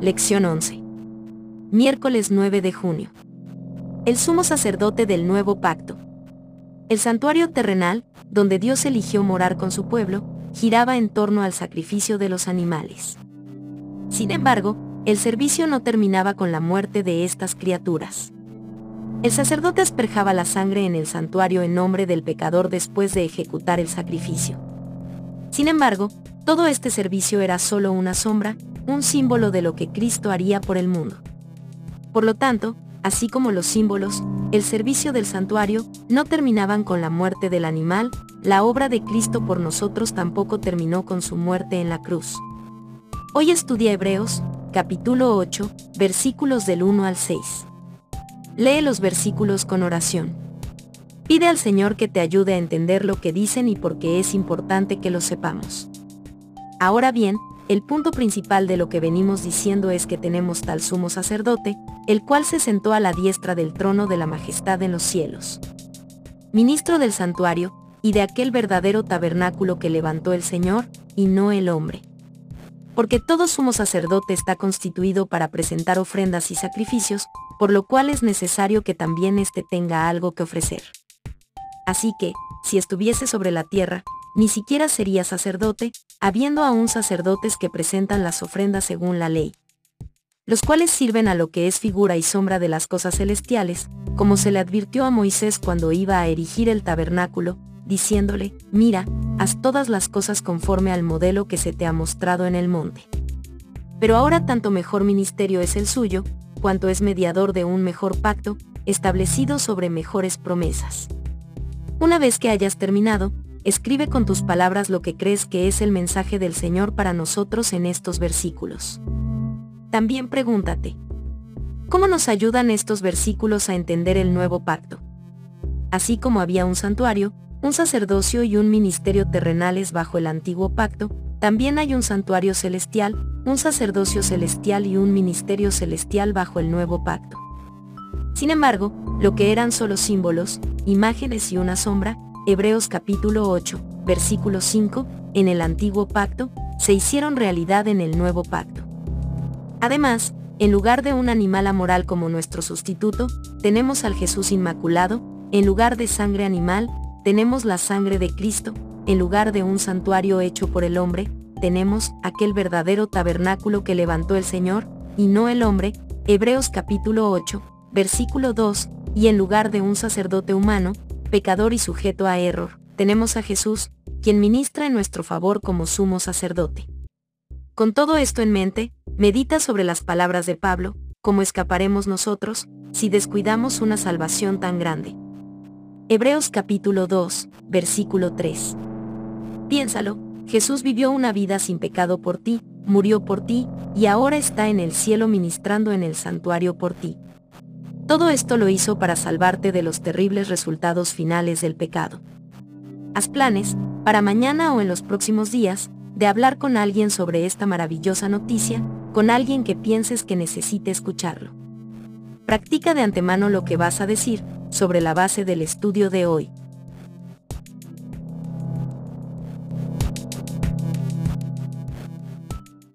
Lección 11. Miércoles 9 de junio. El sumo sacerdote del nuevo pacto. El santuario terrenal, donde Dios eligió morar con su pueblo, giraba en torno al sacrificio de los animales. Sin embargo, el servicio no terminaba con la muerte de estas criaturas. El sacerdote asperjaba la sangre en el santuario en nombre del pecador después de ejecutar el sacrificio. Sin embargo, todo este servicio era solo una sombra, un símbolo de lo que Cristo haría por el mundo. Por lo tanto, así como los símbolos, el servicio del santuario, no terminaban con la muerte del animal, la obra de Cristo por nosotros tampoco terminó con su muerte en la cruz. Hoy estudia Hebreos, capítulo 8, versículos del 1 al 6. Lee los versículos con oración. Pide al Señor que te ayude a entender lo que dicen y por qué es importante que lo sepamos. Ahora bien, el punto principal de lo que venimos diciendo es que tenemos tal sumo sacerdote, el cual se sentó a la diestra del trono de la majestad en los cielos. Ministro del santuario, y de aquel verdadero tabernáculo que levantó el Señor, y no el hombre. Porque todo sumo sacerdote está constituido para presentar ofrendas y sacrificios, por lo cual es necesario que también éste tenga algo que ofrecer. Así que, si estuviese sobre la tierra, ni siquiera sería sacerdote, habiendo aún sacerdotes que presentan las ofrendas según la ley, los cuales sirven a lo que es figura y sombra de las cosas celestiales, como se le advirtió a Moisés cuando iba a erigir el tabernáculo, diciéndole, mira, haz todas las cosas conforme al modelo que se te ha mostrado en el monte. Pero ahora tanto mejor ministerio es el suyo, cuanto es mediador de un mejor pacto, establecido sobre mejores promesas. Una vez que hayas terminado, escribe con tus palabras lo que crees que es el mensaje del Señor para nosotros en estos versículos. También pregúntate, ¿cómo nos ayudan estos versículos a entender el nuevo pacto? Así como había un santuario, un sacerdocio y un ministerio terrenales bajo el antiguo pacto, también hay un santuario celestial, un sacerdocio celestial y un ministerio celestial bajo el nuevo pacto. Sin embargo, lo que eran solo símbolos, imágenes y una sombra, Hebreos capítulo 8, versículo 5, en el antiguo pacto, se hicieron realidad en el nuevo pacto. Además, en lugar de un animal amoral como nuestro sustituto, tenemos al Jesús Inmaculado, en lugar de sangre animal, tenemos la sangre de Cristo, en lugar de un santuario hecho por el hombre, tenemos aquel verdadero tabernáculo que levantó el Señor, y no el hombre, Hebreos capítulo 8, versículo 2, y en lugar de un sacerdote humano, pecador y sujeto a error, tenemos a Jesús, quien ministra en nuestro favor como sumo sacerdote. Con todo esto en mente, medita sobre las palabras de Pablo, cómo escaparemos nosotros, si descuidamos una salvación tan grande. Hebreos capítulo 2, versículo 3. Piénsalo, Jesús vivió una vida sin pecado por ti, murió por ti, y ahora está en el cielo ministrando en el santuario por ti. Todo esto lo hizo para salvarte de los terribles resultados finales del pecado. Haz planes, para mañana o en los próximos días, de hablar con alguien sobre esta maravillosa noticia, con alguien que pienses que necesite escucharlo. Practica de antemano lo que vas a decir, sobre la base del estudio de hoy.